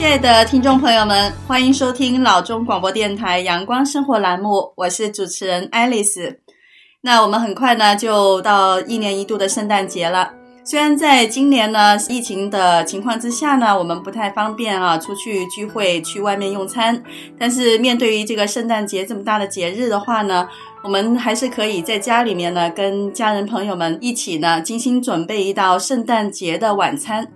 亲爱的听众朋友们，欢迎收听老中广播电台阳光生活栏目，我是主持人爱丽丝。那我们很快呢就到一年一度的圣诞节了。虽然在今年呢疫情的情况之下呢，我们不太方便啊出去聚会、去外面用餐，但是面对于这个圣诞节这么大的节日的话呢，我们还是可以在家里面呢跟家人朋友们一起呢精心准备一道圣诞节的晚餐。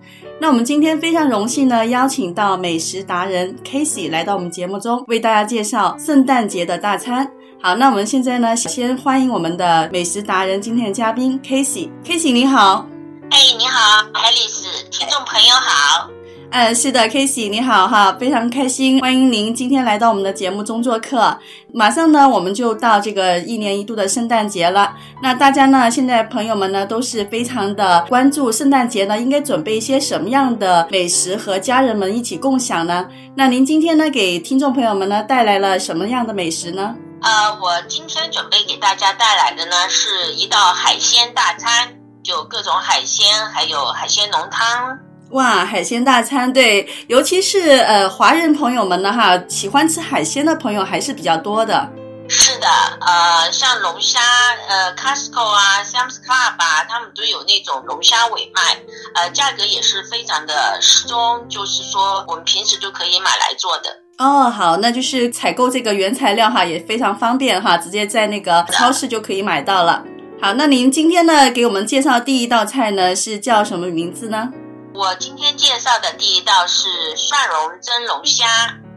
那我们今天非常荣幸呢邀请到美食达人 Casey 来到我们节目中，为大家介绍圣诞节的大餐。好，那我们现在呢先欢迎我们的美食达人今天的嘉宾 Casey。Casey 你好。哎，你好，，Alice，，听众朋友好。呃，是的，Casey 你好哈，非常开心，欢迎您今天来到我们的节目中做客。马上呢，我们就到这个一年一度的圣诞节了。那大家呢，现在朋友们呢，都是非常的关注圣诞节呢，应该准备一些什么样的美食和家人们一起共享呢？那您今天呢，给听众朋友们呢带来了什么样的美食呢？呃，我今天准备给大家带来的呢，是一道海鲜大餐。就各种海鲜，还有海鲜浓汤。哇，海鲜大餐，对，尤其是呃华人朋友们呢，哈，喜欢吃海鲜的朋友还是比较多的。是的，呃，像龙虾，呃，Costco 啊，Sam's Club 啊，他们都有那种龙虾尾卖，呃，价格也是非常的适中，就是说我们平时就可以买来做的。哦，好，那就是采购这个原材料哈，也非常方便哈，直接在那个超市就可以买到了。好，那您今天呢，给我们介绍第一道菜呢，是叫什么名字呢？我今天介绍的第一道是蒜蓉蒸龙虾。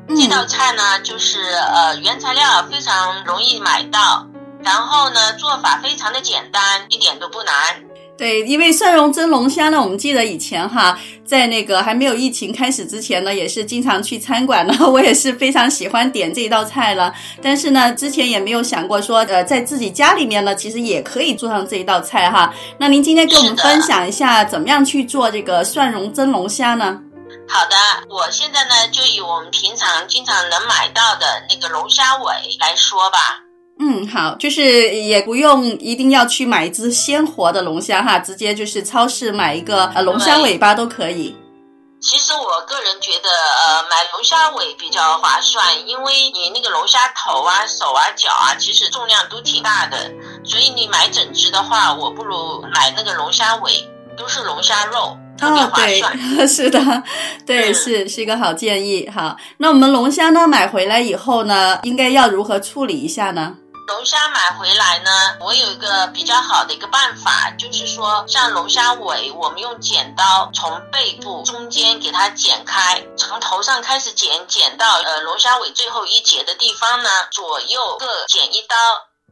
嗯、这道菜呢，就是呃原材料非常容易买到，然后呢做法非常的简单，一点都不难。对，因为蒜蓉蒸龙虾呢，我们记得以前哈，在那个还没有疫情开始之前呢，也是经常去餐馆呢，我也是非常喜欢点这一道菜了。但是呢，之前也没有想过说，呃，在自己家里面呢，其实也可以做上这一道菜哈。那您今天跟我们分享一下，怎么样去做这个蒜蓉蒸龙虾呢？好的，我现在呢，就以我们平常经常能买到的那个龙虾尾来说吧。嗯，好，就是也不用一定要去买一只鲜活的龙虾哈，直接就是超市买一个呃龙虾尾巴都可以。其实我个人觉得，呃，买龙虾尾比较划算，因为你那个龙虾头啊、手啊、脚啊，其实重量都挺大的，所以你买整只的话，我不如买那个龙虾尾，都是龙虾肉。哦，对，是的，对，是是一个好建议。好，那我们龙虾呢，买回来以后呢，应该要如何处理一下呢？龙虾买回来呢，我有一个比较好的一个办法，就是说，像龙虾尾，我们用剪刀从背部中间给它剪开，从头上开始剪，剪到呃龙虾尾最后一节的地方呢，左右各剪一刀，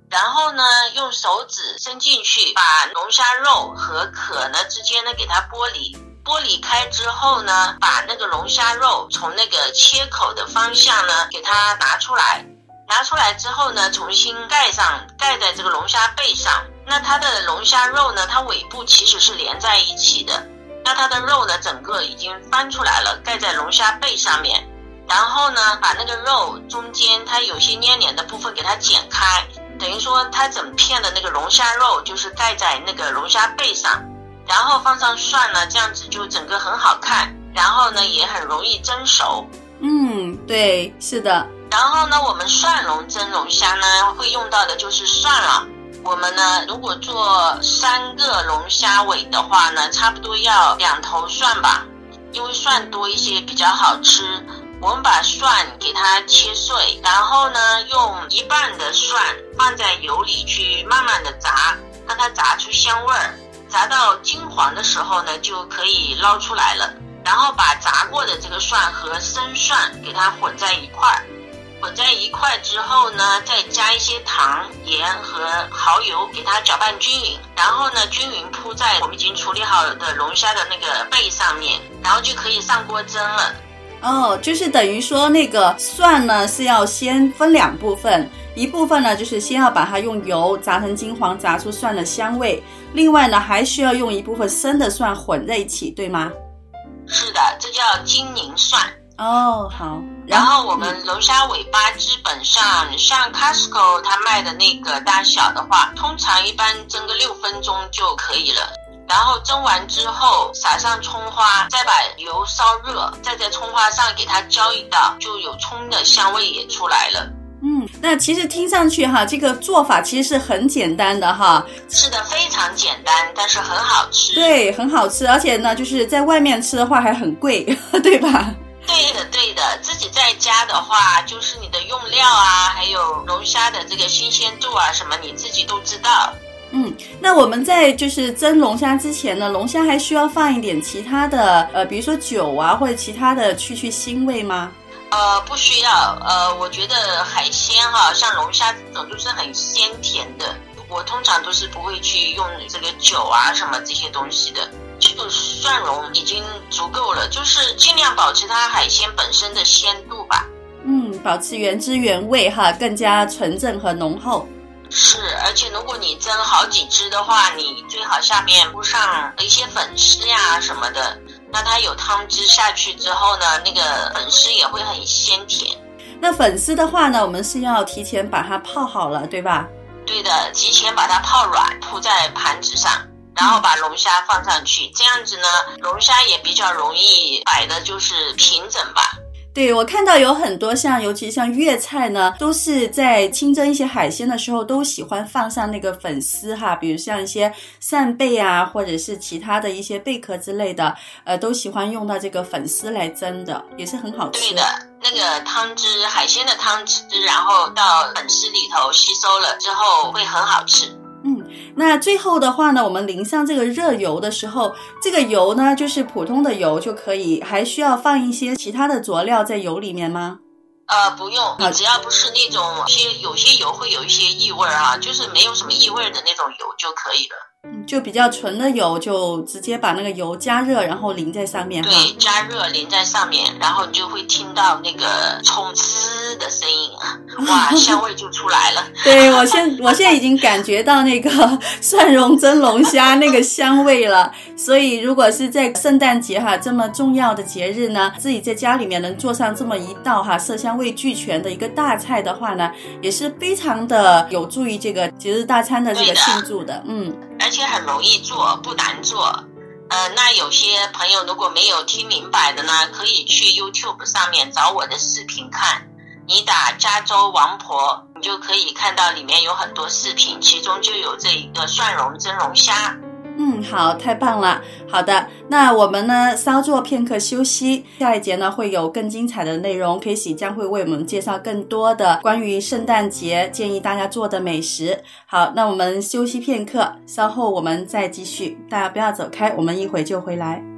然后呢，用手指伸进去，把龙虾肉和壳呢之间呢给它剥离，剥离开之后呢，把那个龙虾肉从那个切口的方向呢给它拿出来。拿出来之后呢，重新盖上，盖在这个龙虾背上。那它的龙虾肉呢，它尾部其实是连在一起的。那它的肉呢，整个已经翻出来了，盖在龙虾背上面。然后呢，把那个肉中间它有些粘连的部分给它剪开，等于说它整片的那个龙虾肉就是盖在那个龙虾背上。然后放上蒜呢，这样子就整个很好看。然后呢，也很容易蒸熟。嗯，对，是的。然后呢，我们蒜蓉蒸龙虾呢，会用到的就是蒜了。我们呢，如果做三个龙虾尾的话呢，差不多要两头蒜吧，因为蒜多一些比较好吃。我们把蒜给它切碎，然后呢，用一半的蒜放在油里去慢慢的炸，让它炸出香味儿。炸到金黄的时候呢，就可以捞出来了。然后把炸过的这个蒜和生蒜给它混在一块儿。混在一块之后呢，再加一些糖、盐和蚝油，给它搅拌均匀。然后呢，均匀铺在我们已经处理好的龙虾的那个背上面，然后就可以上锅蒸了。哦，就是等于说那个蒜呢是要先分两部分，一部分呢就是先要把它用油炸成金黄，炸出蒜的香味。另外呢，还需要用一部分生的蒜混在一起，对吗？是的，这叫金银蒜。哦，好。然后我们龙虾尾巴基本上像 Costco 它卖的那个大小的话，通常一般蒸个六分钟就可以了。然后蒸完之后撒上葱花，再把油烧热，再在葱花上给它浇一道，就有葱的香味也出来了。嗯，那其实听上去哈，这个做法其实是很简单的哈，是的，非常简单，但是很好吃。对，很好吃，而且呢，就是在外面吃的话还很贵，对吧？对的，对的，自己在家的话，就是你的用料啊，还有龙虾的这个新鲜度啊，什么你自己都知道。嗯，那我们在就是蒸龙虾之前呢，龙虾还需要放一点其他的，呃，比如说酒啊，或者其他的去去腥味吗？呃，不需要。呃，我觉得海鲜哈，像龙虾这种都是很鲜甜的，我通常都是不会去用这个酒啊什么这些东西的，就蒜蓉已经足够了，就是尽量保持它海鲜本身的鲜度吧。嗯，保持原汁原味哈，更加纯正和浓厚。是，而且如果你蒸好几只的话，你最好下面铺上一些粉丝呀什么的。那它有汤汁下去之后呢，那个粉丝也会很鲜甜。那粉丝的话呢，我们是要提前把它泡好了，对吧？对的，提前把它泡软，铺在盘子上，然后把龙虾放上去，这样子呢，龙虾也比较容易摆的就是平整吧。对，我看到有很多像，尤其像粤菜呢，都是在清蒸一些海鲜的时候，都喜欢放上那个粉丝哈，比如像一些扇贝啊，或者是其他的一些贝壳之类的，呃，都喜欢用到这个粉丝来蒸的，也是很好吃。对的，那个汤汁，海鲜的汤汁，然后到粉丝里头吸收了之后，会很好吃。那最后的话呢，我们淋上这个热油的时候，这个油呢就是普通的油就可以，还需要放一些其他的佐料在油里面吗？呃，不用，你只要不是那种些有些油会有一些异味儿啊，就是没有什么异味的那种油就可以了。就比较纯的油，就直接把那个油加热，然后淋在上面。对，加热淋在上面，然后你就会听到那个葱滋的声音啊，哇，香味就出来了。对，我现我现在已经感觉到那个 蒜蓉蒸龙虾那个香味了。所以，如果是在圣诞节哈这么重要的节日呢，自己在家里面能做上这么一道哈色香味俱全的一个大菜的话呢，也是非常的有助于这个节日大餐的这个庆祝的。嗯。而且很容易做，不难做。呃，那有些朋友如果没有听明白的呢，可以去 YouTube 上面找我的视频看。你打加州王婆，你就可以看到里面有很多视频，其中就有这一个蒜蓉蒸龙虾。嗯，好，太棒了。好的，那我们呢稍作片刻休息，下一节呢会有更精彩的内容 Kissy 将会为我们介绍更多的关于圣诞节建议大家做的美食。好，那我们休息片刻，稍后我们再继续，大家不要走开，我们一会就回来。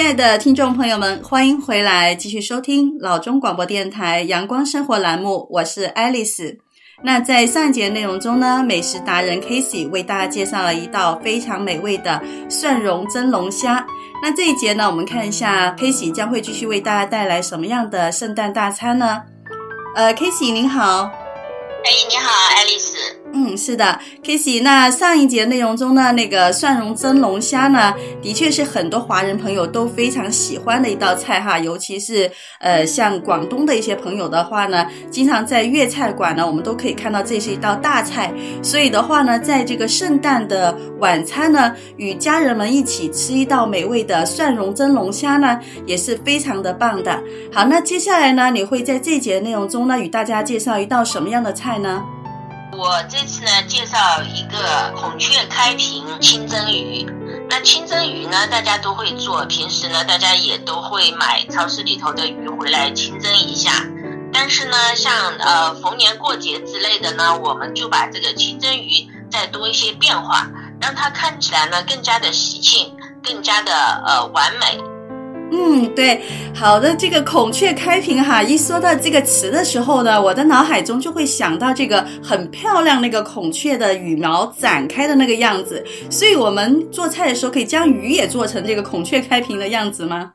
亲爱的听众朋友们，欢迎回来，继续收听老中广播电台阳光生活栏目，我是爱丽丝。那在上一节内容中呢，美食达人 Casey 为大家介绍了一道非常美味的蒜蓉蒸龙虾。那这一节呢，我们看一下 Casey 将会继续为大家带来什么样的圣诞大餐呢？呃，Casey 您好。哎，你好，爱丽丝。嗯，是的，Kissy。那上一节内容中呢，那个蒜蓉蒸龙虾呢，的确是很多华人朋友都非常喜欢的一道菜哈。尤其是呃，像广东的一些朋友的话呢，经常在粤菜馆呢，我们都可以看到这是一道大菜。所以的话呢，在这个圣诞的晚餐呢，与家人们一起吃一道美味的蒜蓉蒸龙虾呢，也是非常的棒的。好，那接下来呢，你会在这节内容中呢，与大家介绍一道什么样的菜呢？我这次呢，介绍一个孔雀开屏清蒸鱼。那清蒸鱼呢，大家都会做，平时呢，大家也都会买超市里头的鱼回来清蒸一下。但是呢，像呃逢年过节之类的呢，我们就把这个清蒸鱼再多一些变化，让它看起来呢更加的喜庆，更加的呃完美。嗯，对，好的，这个孔雀开屏哈，一说到这个词的时候呢，我的脑海中就会想到这个很漂亮那个孔雀的羽毛展开的那个样子，所以我们做菜的时候可以将鱼也做成这个孔雀开屏的样子吗？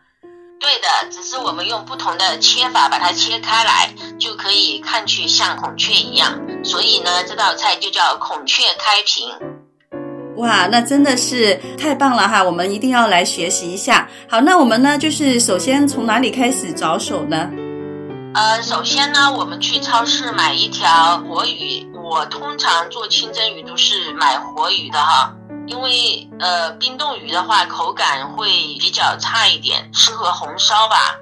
对的，只是我们用不同的切法把它切开来，就可以看去像孔雀一样，所以呢，这道菜就叫孔雀开屏。哇，那真的是太棒了哈！我们一定要来学习一下。好，那我们呢，就是首先从哪里开始着手呢？呃，首先呢，我们去超市买一条活鱼。我通常做清蒸鱼都是买活鱼的哈，因为呃，冰冻鱼的话口感会比较差一点，适合红烧吧。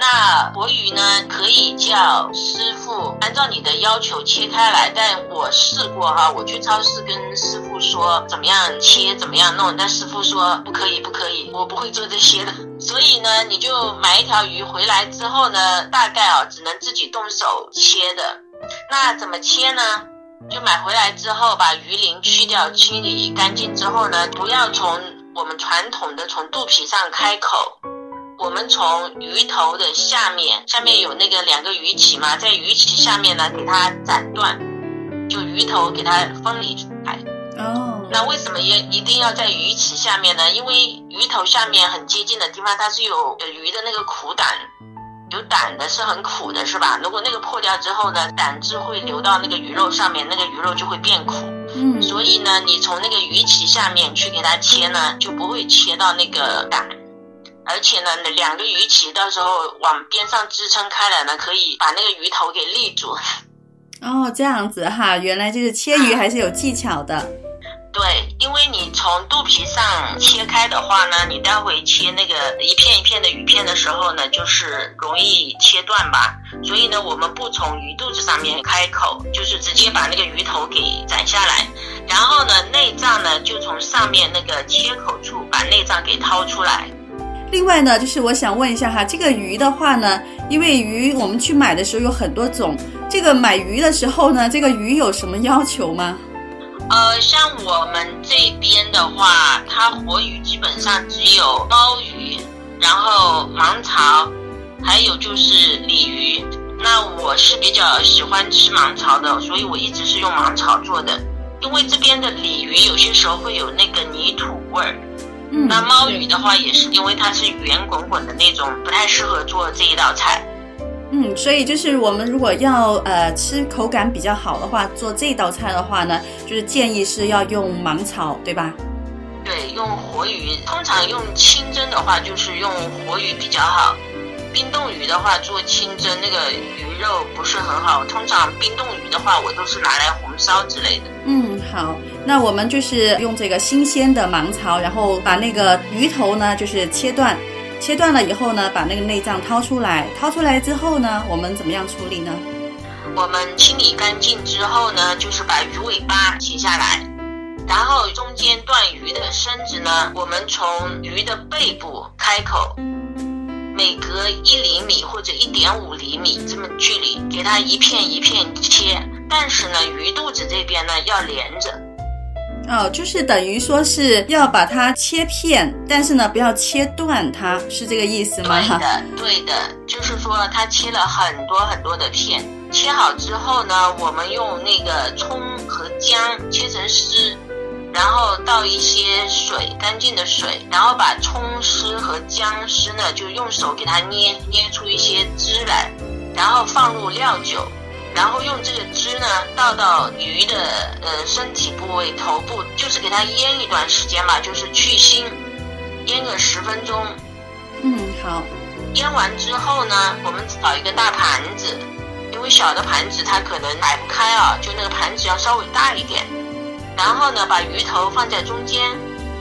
那活鱼呢，可以叫师傅按照你的要求切开来，但我试过哈，我去超市跟师傅说怎么样切，怎么样弄，但师傅说不可以，不可以，我不会做这些的。所以呢，你就买一条鱼回来之后呢，大概啊只能自己动手切的。那怎么切呢？就买回来之后，把鱼鳞去掉，清理干净之后呢，不要从我们传统的从肚皮上开口。我们从鱼头的下面，下面有那个两个鱼鳍嘛，在鱼鳍下面呢，给它斩断，就鱼头给它分离出来。哦。那为什么也一定要在鱼鳍下面呢？因为鱼头下面很接近的地方，它是有鱼的那个苦胆，有胆的是很苦的，是吧？如果那个破掉之后呢，胆汁会流到那个鱼肉上面，那个鱼肉就会变苦。嗯。所以呢，你从那个鱼鳍下面去给它切呢，就不会切到那个胆。而且呢，两个鱼鳍到时候往边上支撑开来呢，可以把那个鱼头给立住。哦，这样子哈，原来就是切鱼还是有技巧的。嗯。对，因为你从肚皮上切开的话呢，你待会切那个一片一片的鱼片的时候呢，就是容易切断吧。所以呢，我们不从鱼肚子上面开口，就是直接把那个鱼头给斩下来，然后呢，内脏呢就从上面那个切口处把内脏给掏出来。另外呢，就是我想问一下哈，这个鱼的话呢，因为鱼我们去买的时候有很多种，这个买鱼的时候呢，这个鱼有什么要求吗？呃，像我们这边的话，它活鱼基本上只有鲍鱼，然后芒草，还有就是鲤鱼。那我是比较喜欢吃芒草的，所以我一直是用芒草做的，因为这边的鲤鱼有些时候会有那个泥土味儿。嗯，那猫鱼的话也是，因为它是圆滚滚的那种，不太适合做这一道菜。嗯，所以就是我们如果要呃吃口感比较好的话，做这道菜的话呢，就是建议是要用芒草，对吧？对，用活鱼，通常用清蒸的话就是用活鱼比较好。冰冻鱼的话做清蒸那个鱼肉不是很好，通常冰冻鱼的话我都是拿来红烧之类的。嗯，好。那我们就是用这个新鲜的芒草，然后把那个鱼头呢，就是切断，切断了以后呢，把那个内脏掏出来，掏出来之后呢，我们怎么样处理呢？我们清理干净之后呢，就是把鱼尾巴切下来，然后中间断鱼的身子呢，我们从鱼的背部开口，每隔一厘米或者一点五厘米这么距离，给它一片一片切，但是呢，鱼肚子这边呢要连着。哦，就是等于说是要把它切片，但是呢，不要切断它，是这个意思吗？对的，对的，就是说它切了很多很多的片，切好之后呢，我们用那个葱和姜切成丝，然后倒一些水，干净的水，然后把葱丝和姜丝呢，就用手给它捏捏出一些汁来，然后放入料酒。然后用这个汁呢倒到鱼的呃身体部位头部，就是给它腌一段时间嘛，就是去腥，腌个十分钟。嗯，好。腌完之后呢，我们找一个大盘子，因为小的盘子它可能摆不开啊，就那个盘子要稍微大一点。然后呢，把鱼头放在中间，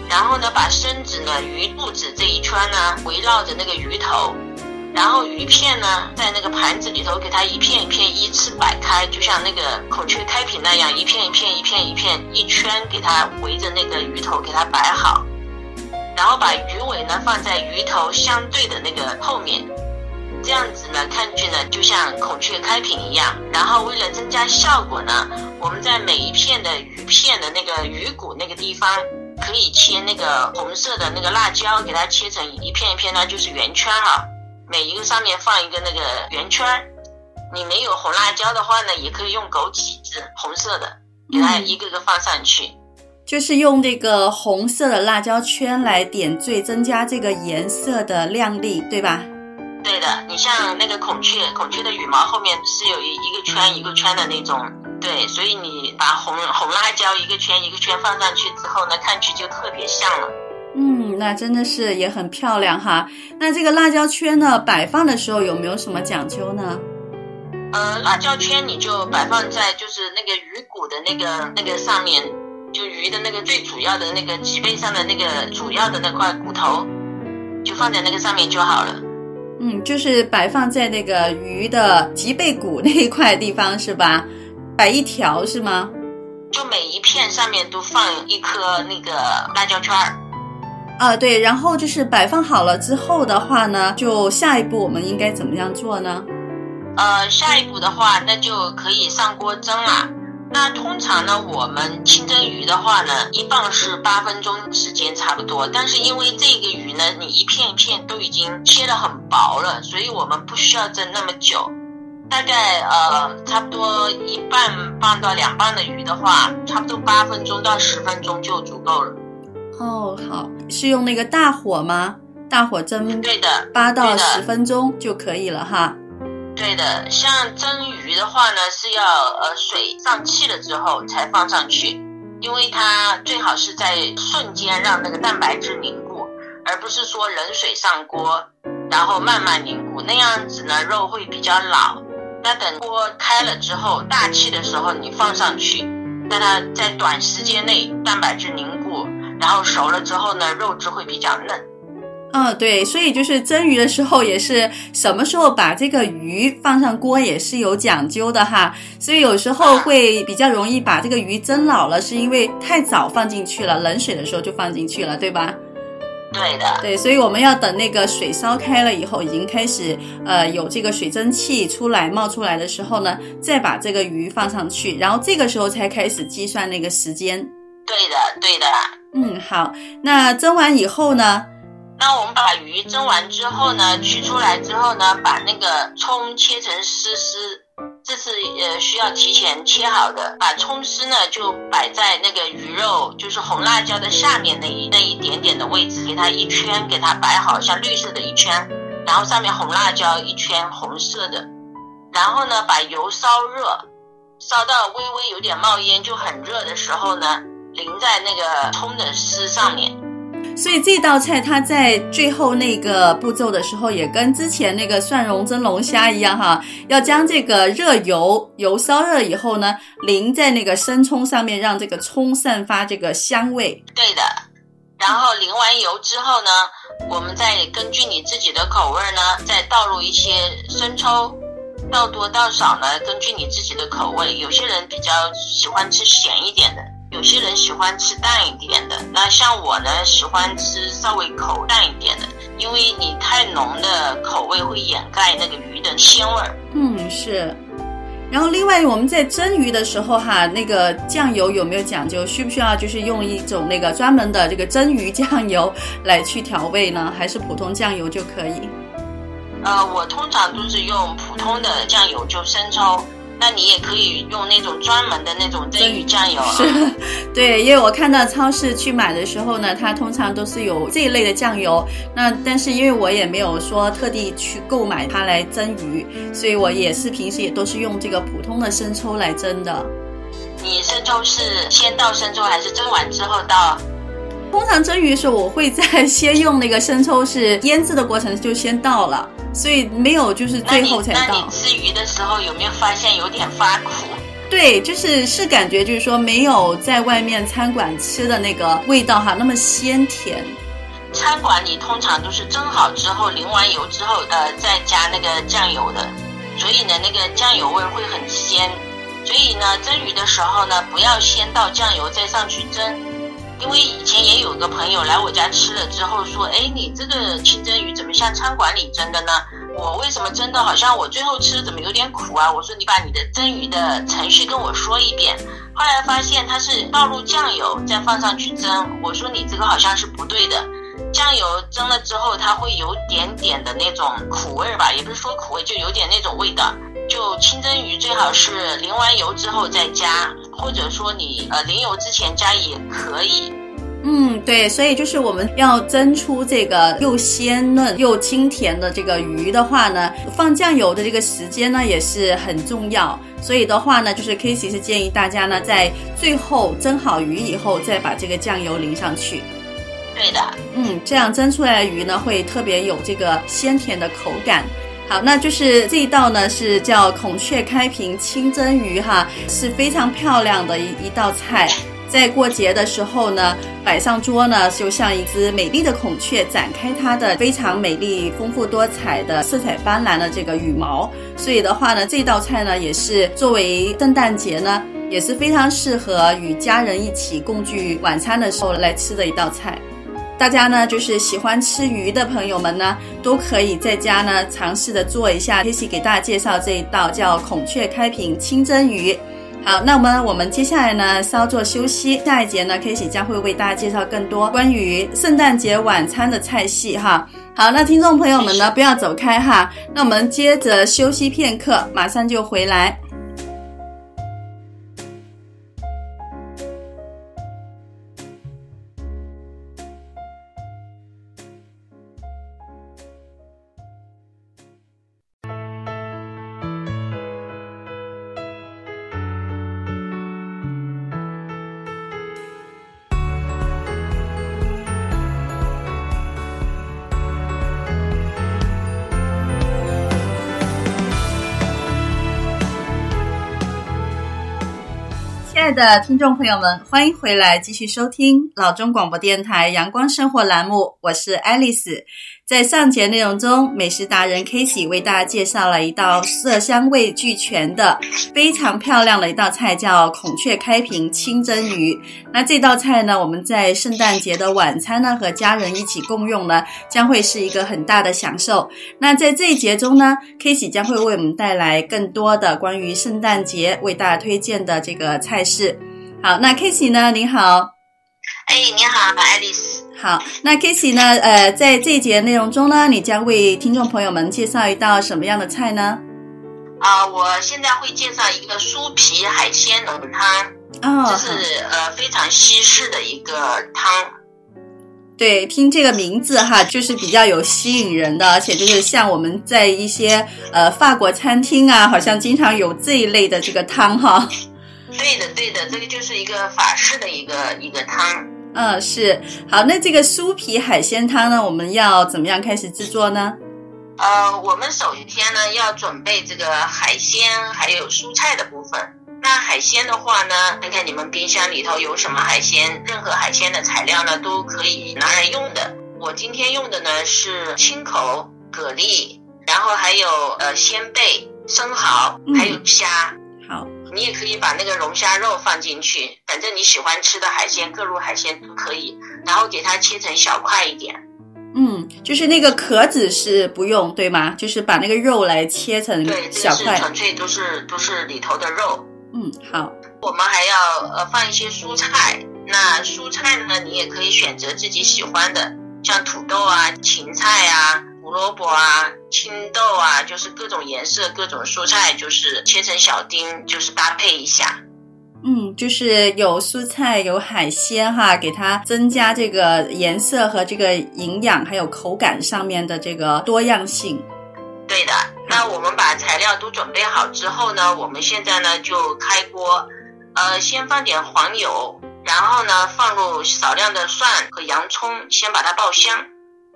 然后呢，把身子呢鱼肚子这一圈呢围绕着那个鱼头。然后鱼片呢，在那个盘子里头，给它一片一片依次摆开，就像那个孔雀开屏那样，一片一片一片一片一圈，给它围着那个鱼头给它摆好。然后把鱼尾呢放在鱼头相对的那个后面，这样子呢，看去呢就像孔雀开屏一样。然后为了增加效果呢，我们在每一片的鱼片的那个鱼骨那个地方，可以切那个红色的那个辣椒，给它切成一片一片呢，就是圆圈哈。每一个上面放一个那个圆圈。你没有红辣椒的话呢，也可以用枸杞子，红色的，给它一个个放上去。就是用这个红色的辣椒圈来点缀，增加这个颜色的亮丽，对吧？对的，你像那个孔雀，孔雀的羽毛后面是有一一个圈一个圈的那种，对，所以你把红红辣椒一个圈一个圈放上去之后呢，看去就特别像了。嗯，那真的是也很漂亮哈。那这个辣椒圈呢，摆放的时候有没有什么讲究呢？呃，辣椒圈你就摆放在就是那个鱼骨的那个那个上面。就鱼的那个最主要的那个脊背上的那个主要的那块骨头，就放在那个上面就好了。嗯，就是摆放在那个鱼的脊背骨 那一块地方是吧？摆一条是吗？就每一片上面都放一颗那个辣椒圈儿。啊，对，然后就是摆放好了之后的话呢，就下一步我们应该怎么样做呢？呃，下一步的话，那就可以上锅蒸了。那通常呢，我们清蒸鱼的话呢，一磅是八分钟时间差不多。但是因为这个鱼呢，你一片一片都已经切得很薄了，所以我们不需要蒸那么久。大概呃，差不多一半磅到两磅的鱼的话，差不多八分钟到十分钟就足够了。哦，好，是用那个大火吗？大火蒸？对的，八到十分钟就可以了哈。对的，像蒸鱼的话呢，是要呃水上气了之后才放上去，因为它最好是在瞬间让那个蛋白质凝固，而不是说冷水上锅，然后慢慢凝固，那样子呢肉会比较老。那等锅开了之后，大气的时候你放上去，让它在短时间内蛋白质凝固，然后熟了之后呢，肉质会比较嫩。嗯，对，所以就是蒸鱼的时候也是什么时候把这个鱼放上锅也是有讲究的哈，所以有时候会比较容易把这个鱼蒸老了，是因为太早放进去了，冷水的时候就放进去了，对吧？对的，对，所以我们要等那个水烧开了以后，已经开始呃有这个水蒸气出来冒出来的时候呢，再把这个鱼放上去，然后这个时候才开始计算那个时间。对的，对的。嗯，好，那蒸完以后呢？那我们把鱼蒸完之后呢，取出来之后呢，把那个葱切成丝丝，这是呃需要提前切好的。把葱丝呢就摆在那个鱼肉，就是红辣椒的下面那一那一点点的位置，给它一圈，给它摆好，像绿色的一圈，然后上面红辣椒一圈红色的，然后呢把油烧热，烧到微微有点冒烟就很热的时候呢，淋在那个葱的丝上面。所以这道菜它在最后那个步骤的时候，也跟之前那个蒜蓉蒸龙虾一样哈，要将这个热油油烧热以后呢，淋在那个生葱上面，让这个葱散发这个香味。对的，然后淋完油之后呢，我们再根据你自己的口味呢，再倒入一些生抽，倒多倒少呢，根据你自己的口味。有些人比较喜欢吃咸一点的。有些人喜欢吃淡一点的，那像我呢，喜欢吃稍微口淡一点的，因为你太浓的口味会掩盖那个鱼的鲜味儿。嗯，是。然后另外我们在蒸鱼的时候哈，那个酱油有没有讲究？需不需要就是用一种那个专门的这个蒸鱼酱油来去调味呢？还是普通酱油就可以？呃，我通常都是用普通的酱油，就生抽。那你也可以用那种专门的那种蒸鱼酱油，是，对，因为我看到超市去买的时候呢，它通常都是有这一类的酱油。那但是因为我也没有说特地去购买它来蒸鱼，所以我也是平时也都是用这个普通的生抽来蒸的。你生抽是先倒生抽还是蒸完之后倒？通常蒸鱼的时候，我会在先用那个生抽是腌制的过程就先倒了。所以没有，就是最后才倒。那你吃鱼的时候有没有发现有点发苦？对，就是是感觉就是说没有在外面餐馆吃的那个味道哈，那么鲜甜。餐馆里通常都是蒸好之后淋完油之后，呃，再加那个酱油的，所以呢，那个酱油味会很鲜。所以呢，蒸鱼的时候呢，不要先倒酱油再上去蒸，因为以前也有个朋友来我家吃了之后说，哎，你这个清蒸鱼怎么像餐馆里蒸的呢？我为什么蒸的好像我最后吃怎么有点苦啊？我说你把你的蒸鱼的程序跟我说一遍。后来发现他是倒入酱油再放上去蒸，我说你这个好像是不对的。酱油蒸了之后，它会有点点的那种苦味吧，也不是说苦味，就有点那种味道。就清蒸鱼最好是淋完油之后再加，或者说你呃淋油之前加也可以。嗯，对，所以就是我们要蒸出这个又鲜嫩又清甜的这个鱼的话呢，放酱油的这个时间呢也是很重要。所以的话呢，就是 Casey 是建议大家呢在最后蒸好鱼以后再把这个酱油淋上去。对的，嗯，这样蒸出来的鱼呢会特别有这个鲜甜的口感。好，那就是这一道呢，是叫孔雀开屏清蒸鱼哈，是非常漂亮的一一道菜。在过节的时候呢，摆上桌呢，就像一只美丽的孔雀展开它的非常美丽、丰富多彩的色彩斑斓的这个羽毛。所以的话呢，这道菜呢，也是作为圣诞节呢，也是非常适合与家人一起共聚晚餐的时候来吃的一道菜。大家呢，就是喜欢吃鱼的朋友们呢，都可以在家呢尝试着做一下。k a s e y 给大家介绍这一道叫孔雀开屏清蒸鱼。好，那么我们接下来呢稍作休息，下一节呢 k a s e y 将会为大家介绍更多关于圣诞节晚餐的菜系哈。好，那听众朋友们呢不要走开哈，那我们接着休息片刻，马上就回来。的听众朋友们，欢迎回来，继续收听老中广播电台阳光生活栏目，我是爱丽丝。在上节内容中，美食达人 Casey 为大家介绍了一道色香味俱全的非常漂亮的一道菜，叫孔雀开屏清蒸鱼。那这道菜呢，我们在圣诞节的晚餐呢，和家人一起共用呢，将会是一个很大的享受。那在这一节中呢，Casey 将会为我们带来更多的关于圣诞节为大家推荐的这个菜式。好，那 Casey 呢，您好。哎，你好，爱丽丝。好，那 Kissy 呢？呃，在这一节内容中呢，你将为听众朋友们介绍一道什么样的菜呢？啊、呃，我现在会介绍一个酥皮海鲜浓汤，哦，这是呃非常西式的一个汤。对，听这个名字哈，就是比较有吸引人的，而且就是像我们在一些呃法国餐厅啊，好像经常有这一类的这个汤哈。对的，对的，这个就是一个法式的一个一个汤。嗯，是。好，那这个酥皮海鲜汤呢，我们要怎么样开始制作呢？呃，我们首先呢要准备这个海鲜还有蔬菜的部分。那海鲜的话呢，看看你们冰箱里头有什么海鲜，任何海鲜的材料呢都可以拿来用的。我今天用的呢是青口、蛤蜊，然后还有呃鲜贝、生蚝，还有虾。你也可以把那个龙虾肉放进去，反正你喜欢吃的海鲜，各路海鲜都可以，然后给它切成小块一点。嗯，就是那个壳子是不用，对吗？就是把那个肉来切成小块。对，这是纯粹都是都是里头的肉。嗯，好。我们还要呃放一些蔬菜，那蔬菜呢，你也可以选择自己喜欢的，像土豆啊、芹菜啊。胡萝卜啊，青豆啊，就是各种颜色、各种蔬菜，就是切成小丁，就是搭配一下。嗯，就是有蔬菜，有海鲜哈，给它增加这个颜色和这个营养，还有口感上面的这个多样性。对的，那我们把材料都准备好之后呢，我们现在呢就开锅，呃，先放点黄油，然后呢放入少量的蒜和洋葱，先把它爆香。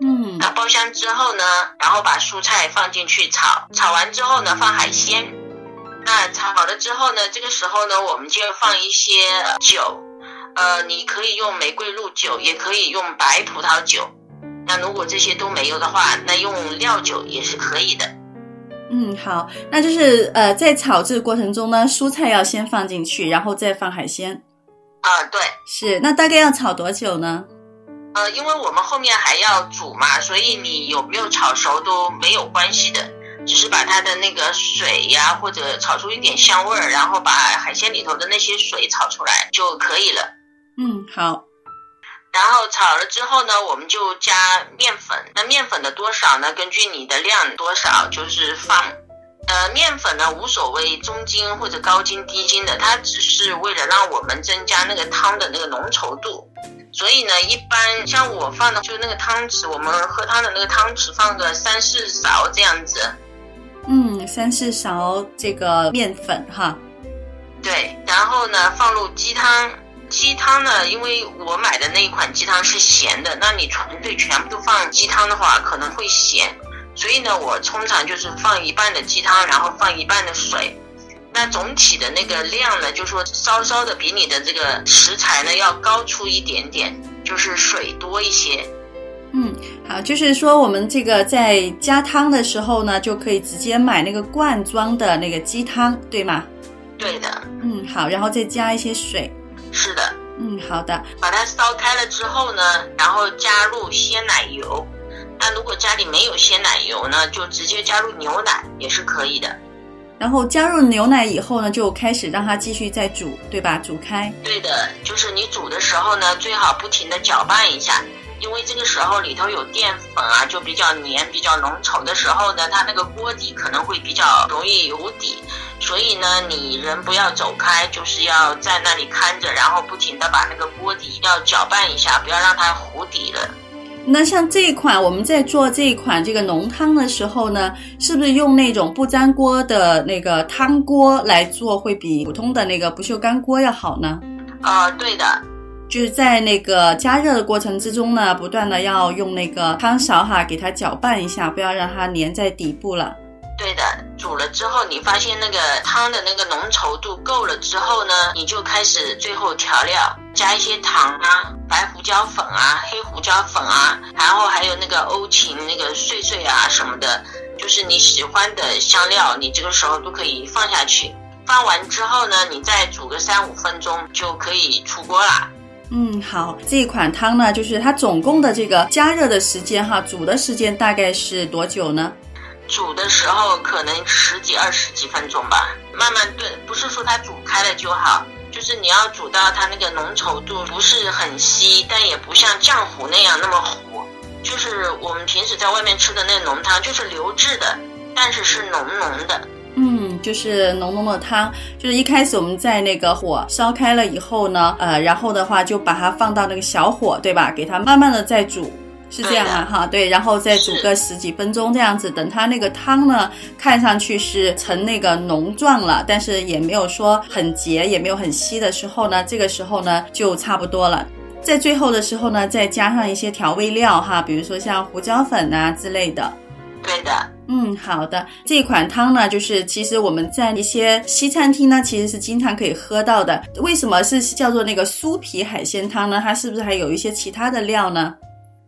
嗯，那爆香之后呢，然后把蔬菜放进去炒，炒完之后呢，放海鲜。那炒好了之后呢，这个时候呢，我们就要放一些酒，呃，你可以用玫瑰露酒，也可以用白葡萄酒。那如果这些都没有的话，那用料酒也是可以的。嗯，好，那就是呃，在炒制过程中呢，蔬菜要先放进去，然后再放海鲜。啊，对，是。那大概要炒多久呢？呃，因为我们后面还要煮嘛，所以你有没有炒熟都没有关系的，只是把它的那个水呀，或者炒出一点香味儿，然后把海鲜里头的那些水炒出来就可以了。嗯，好。然后炒了之后呢，我们就加面粉。那面粉的多少呢？根据你的量多少，就是放。呃，面粉呢无所谓中筋或者高筋低筋的，它只是为了让我们增加那个汤的那个浓稠度。所以呢，一般像我放的就那个汤匙，我们喝汤的那个汤匙放个三四勺这样子。嗯，三四勺这个面粉哈。对，然后呢放入鸡汤。鸡汤呢，因为我买的那一款鸡汤是咸的，那你纯粹全部都放鸡汤的话，可能会咸。所以呢，我通常就是放一半的鸡汤，然后放一半的水。那总体的那个量呢，就是说稍稍的比你的这个食材呢要高出一点点，就是水多一些。嗯，好，就是说我们这个在加汤的时候呢，就可以直接买那个罐装的那个鸡汤，对吗？对的。嗯，好，然后再加一些水。是的，嗯，好的。把它烧开了之后呢，然后加入鲜奶油。那如果家里没有鲜奶油呢，就直接加入牛奶也是可以的。然后加入牛奶以后呢，就开始让它继续再煮，对吧？煮开。对的，就是你煮的时候呢，最好不停的搅拌一下，因为这个时候里头有淀粉啊，就比较黏、比较浓稠的时候呢，它那个锅底可能会比较容易有底。所以呢，你人不要走开，就是要在那里看着，然后不停的把那个锅底要搅拌一下，不要让它糊底了。那像这一款，我们在做这一款这个浓汤的时候呢，是不是用那种不粘锅的那个汤锅来做，会比普通的那个不锈钢锅要好呢？呃，对的，就是在那个加热的过程之中呢，不断的要用那个汤勺哈，给它搅拌一下，不要让它粘在底部了。对的，煮了之后，你发现那个汤的那个浓稠度够了之后呢，你就开始最后调料，加一些糖啊、白胡椒粉啊、黑胡椒粉啊，然后还有那个欧芹那个碎碎啊什么的，就是你喜欢的香料，你这个时候都可以放下去。放完之后呢，你再煮个三五分钟就可以出锅啦。嗯，好，这一款汤呢，就是它总共的这个加热的时间哈，煮的时间大概是多久呢？煮的时候可能十几二十几分钟吧，慢慢炖，不是说它煮开了就好，就是你要煮到它那个浓稠度不是很稀，但也不像浆糊那样那么糊，就是我们平时在外面吃的那浓汤，就是流质的，但是是浓浓的。嗯，就是浓浓的汤，就是一开始我们在那个火烧开了以后呢，呃，然后的话就把它放到那个小火，对吧？给它慢慢的再煮。是这样啊，哈，对，然后再煮个十几分钟这样子，等它那个汤呢，看上去是成那个浓状了，但是也没有说很结，也没有很稀的时候呢，这个时候呢就差不多了。在最后的时候呢，再加上一些调味料哈，比如说像胡椒粉啊之类的。对的，嗯，好的。这款汤呢，就是其实我们在一些西餐厅呢，其实是经常可以喝到的。为什么是叫做那个酥皮海鲜汤呢？它是不是还有一些其他的料呢？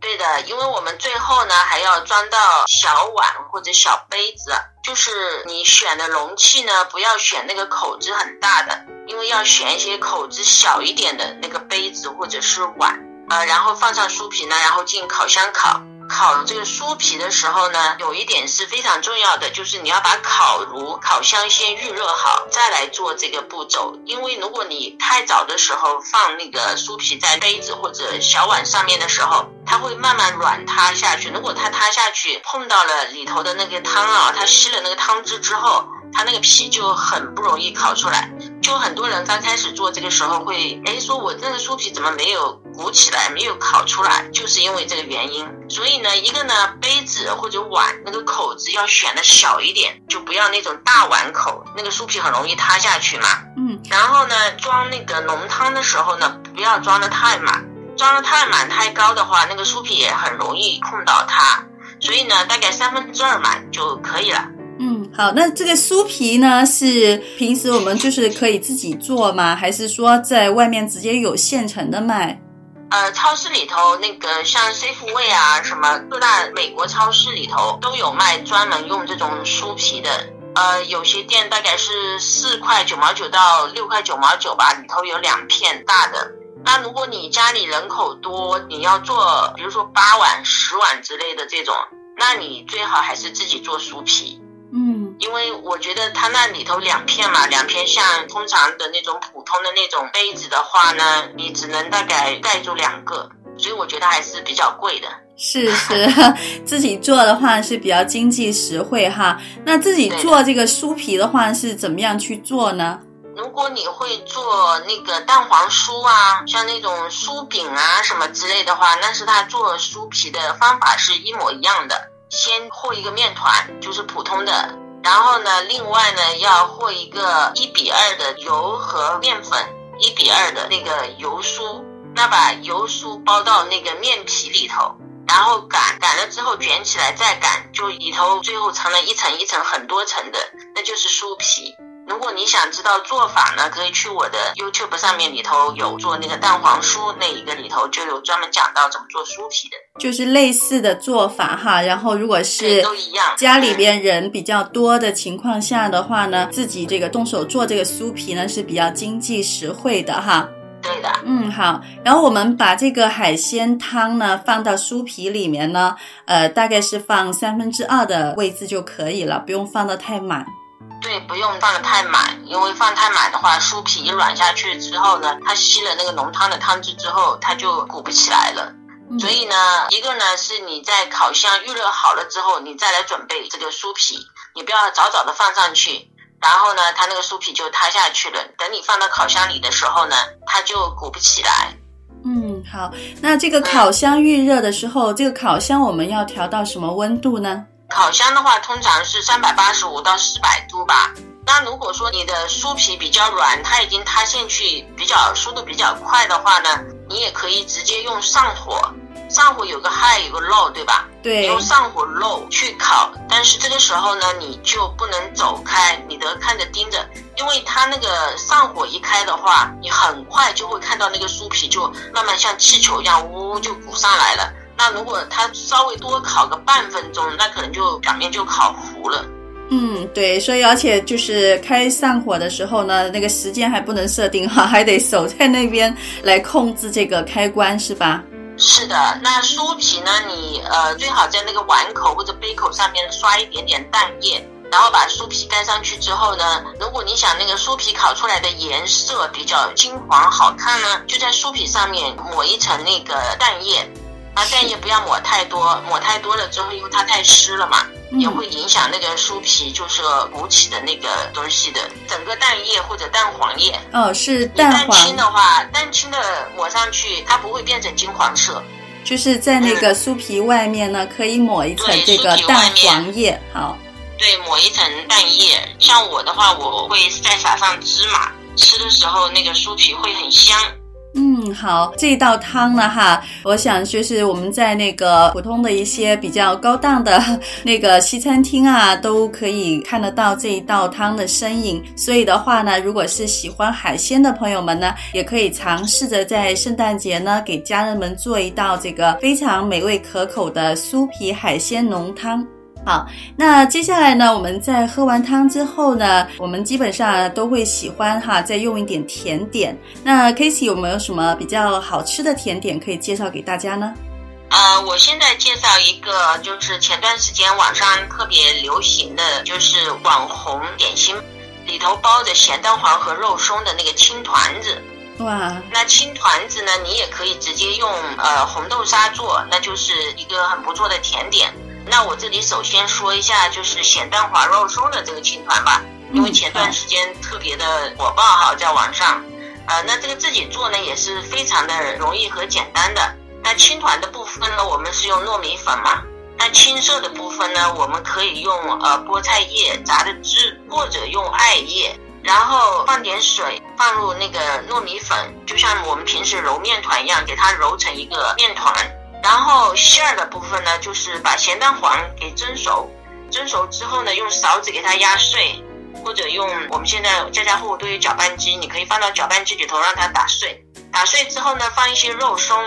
对的，因为我们最后呢还要装到小碗或者小杯子，就是你选的容器呢，不要选那个口子很大的，因为要选一些口子小一点的那个杯子或者是碗，呃，然后放上酥皮呢，然后进烤箱烤。烤这个酥皮的时候呢，有一点是非常重要的，就是你要把烤炉、烤箱先预热好，再来做这个步骤。因为如果你太早的时候放那个酥皮在杯子或者小碗上面的时候，它会慢慢软塌下去。如果它塌下去碰到了里头的那个汤啊，它吸了那个汤汁之后，它那个皮就很不容易烤出来。就很多人刚开始做这个时候会，哎，说我这个酥皮怎么没有鼓起来，没有烤出来，就是因为这个原因。所以呢，一个呢，杯子或者碗那个口子要选的小一点，就不要那种大碗口，那个酥皮很容易塌下去嘛。嗯。然后呢，装那个浓汤的时候呢，不要装的太满，装的太满太高的话，那个酥皮也很容易碰到它。所以呢，大概三分之二满就可以了。嗯，好，那这个酥皮呢，是平时我们就是可以自己做吗？还是说在外面直接有现成的卖？呃，超市里头那个像 Safeway 啊，什么各大美国超市里头都有卖专门用这种酥皮的。呃，有些店大概是四块九毛九到六块九毛九吧，里头有两片大的。那如果你家里人口多，你要做，比如说八碗、十碗之类的这种，那你最好还是自己做酥皮。嗯，因为我觉得它那里头两片嘛，两片像通常的那种普通的那种杯子的话呢，你只能大概盖住两个，所以我觉得还是比较贵的。是是，自己做的话是比较经济实惠哈。那自己做这个酥皮的话是怎么样去做呢？如果你会做那个蛋黄酥啊，像那种酥饼啊什么之类的话，那是他做酥皮的方法是一模一样的。先和一个面团，就是普通的，然后呢，另外呢要和一个一比二的油和面粉，一比二的那个油酥，那把油酥包到那个面皮里头。然后擀擀了之后卷起来再擀，就里头最后成了一层一层很多层的，那就是酥皮。如果你想知道做法呢，可以去我的 YouTube 上面，里头有做那个蛋黄酥，那一个里头就有专门讲到怎么做酥皮的，就是类似的做法哈。然后如果是都一样，家里边人比较多的情况下的话呢，自己这个动手做这个酥皮呢是比较经济实惠的哈。对的，嗯，好，然后我们把这个海鲜汤呢放到酥皮里面呢，呃，大概是放三分之二的位置就可以了，不用放的太满。对，不用放得太满，因为放太满的话，酥皮一软下去之后呢，它吸了那个浓汤的汤汁之后，它就鼓不起来了。嗯。所以呢，一个呢是你在烤箱预热好了之后，你再来准备这个酥皮，你不要早早的放上去。然后呢，它那个酥皮就塌下去了。等你放到烤箱里的时候呢，它就鼓不起来。嗯，好。那这个烤箱预热的时候，嗯，这个烤箱我们要调到什么温度呢？烤箱的话，通常是三百八十五到四百度吧。那如果说你的酥皮比较软，它已经塌陷去，比较速度比较快的话呢，你也可以直接用上火。上火有个 high 有个 low，对吧？对。你用上火 low 去烤，但是这个时候呢，你就不能走开，你得看着盯着，因为它那个上火一开的话，你很快就会看到那个酥皮就慢慢像气球一样，呜就鼓上来了。那如果它稍微多烤个半分钟，那可能就表面就烤糊了。嗯，对，所以而且就是开上火的时候呢，那个时间还不能设定哈，还得守在那边来控制这个开关，是吧？是的，那酥皮呢？你呃最好在那个碗口或者杯口上面刷一点点蛋液，然后把酥皮盖上去之后呢，如果你想那个酥皮烤出来的颜色比较金黄好看呢，就在酥皮上面抹一层那个蛋液。那蛋液不要抹太多，抹太多了之后，因为它太湿了嘛，也会影响那个酥皮就是鼓起的那个东西的。整个蛋液或者蛋黄液，哦，是蛋黄。蛋清的话，蛋清的抹上去，它不会变成金黄色。就是在那个酥皮外面呢，嗯、可以抹一层这个蛋黄液。好，对，抹一层蛋液。像我的话，我会再撒上芝麻，吃的时候那个酥皮会很香。嗯，好，这道汤呢，哈，我想就是我们在那个普通的一些比较高档的那个西餐厅啊，都可以看得到这一道汤的身影。所以的话呢，如果是喜欢海鲜的朋友们呢，也可以尝试着在圣诞节呢，给家人们做一道这个非常美味可口的酥皮海鲜浓汤。好，那接下来呢，我们在喝完汤之后呢，我们基本上都会喜欢哈，再用一点甜点。那 k a s e y 有没有什么比较好吃的甜点可以介绍给大家呢？呃，我现在介绍一个，就是前段时间网上特别流行的就是网红点心，里头包着咸蛋黄和肉松的那个青团子。哇，那青团子呢，你也可以直接用呃红豆沙做，那就是一个很不错的甜点。那我这里首先说一下，就是咸蛋黄肉松的这个青团吧，因为前段时间特别的火爆哈，在网上，呃，那这个自己做呢也是非常的容易和简单的。那青团的部分呢，我们是用糯米粉嘛，那青色的部分呢，我们可以用呃菠菜叶榨的汁，或者用艾叶，然后放点水，放入那个糯米粉，就像我们平时揉面团一样，给它揉成一个面团。然后馅儿的部分呢，就是把咸蛋黄给蒸熟，蒸熟之后呢，用勺子给它压碎，或者用我们现在家家户户都有搅拌机，你可以放到搅拌机里头让它打碎。打碎之后呢，放一些肉松，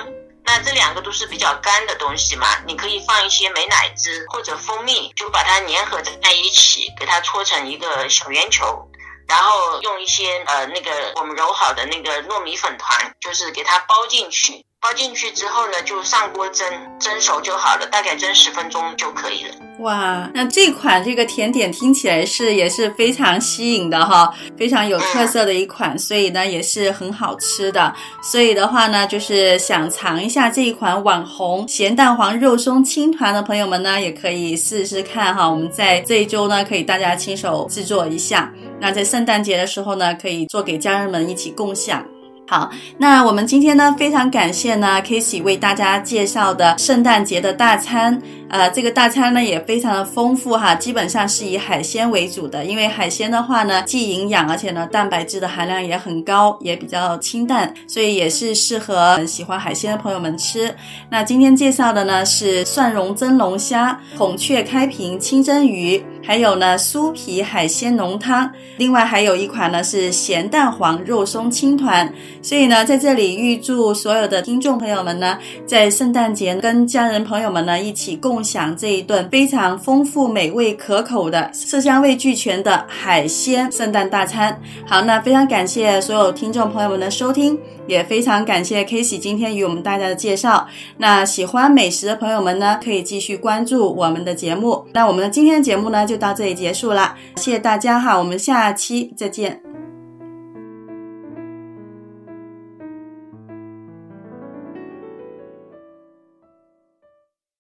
那这两个都是比较干的东西嘛，你可以放一些美乃滋或者蜂蜜，就把它粘合在一起，给它搓成一个小圆球，然后用一些呃那个我们揉好的那个糯米粉团，就是给它包进去。包进去之后呢，就上锅蒸，蒸熟就好了，大概蒸十分钟就可以了。哇，那这款这个甜点听起来是也是非常吸引的哈，非常有特色的一款，嗯、所以呢也是很好吃的。所以的话呢，就是想尝一下这一款网红咸蛋黄肉松青团的朋友们呢，也可以试试看哈。我们在这一周呢，可以大家亲手制作一下。那在圣诞节的时候呢，可以做给家人们一起共享。好，那我们今天呢，非常感谢呢 k a s e y 为大家介绍的圣诞节的大餐。呃，这个大餐呢也非常的丰富哈，基本上是以海鲜为主的。因为海鲜的话呢，既营养，而且呢蛋白质的含量也很高，也比较清淡，所以也是适合喜欢海鲜的朋友们吃。那今天介绍的呢是蒜蓉蒸龙虾、孔雀开屏清蒸鱼，还有呢酥皮海鲜浓汤，另外还有一款呢是咸蛋黄肉松青团。所以呢，在这里预祝所有的听众朋友们呢，在圣诞节跟家人朋友们呢一起共。享这一顿非常丰富、美味、可口的色香味俱全的海鲜圣诞大餐。好，那非常感谢所有听众朋友们的收听，也非常感谢 Casey 今天与我们大家的介绍。那喜欢美食的朋友们呢，可以继续关注我们的节目。那我们的今天的节目呢，就到这里结束了，谢谢大家哈，我们下期再见。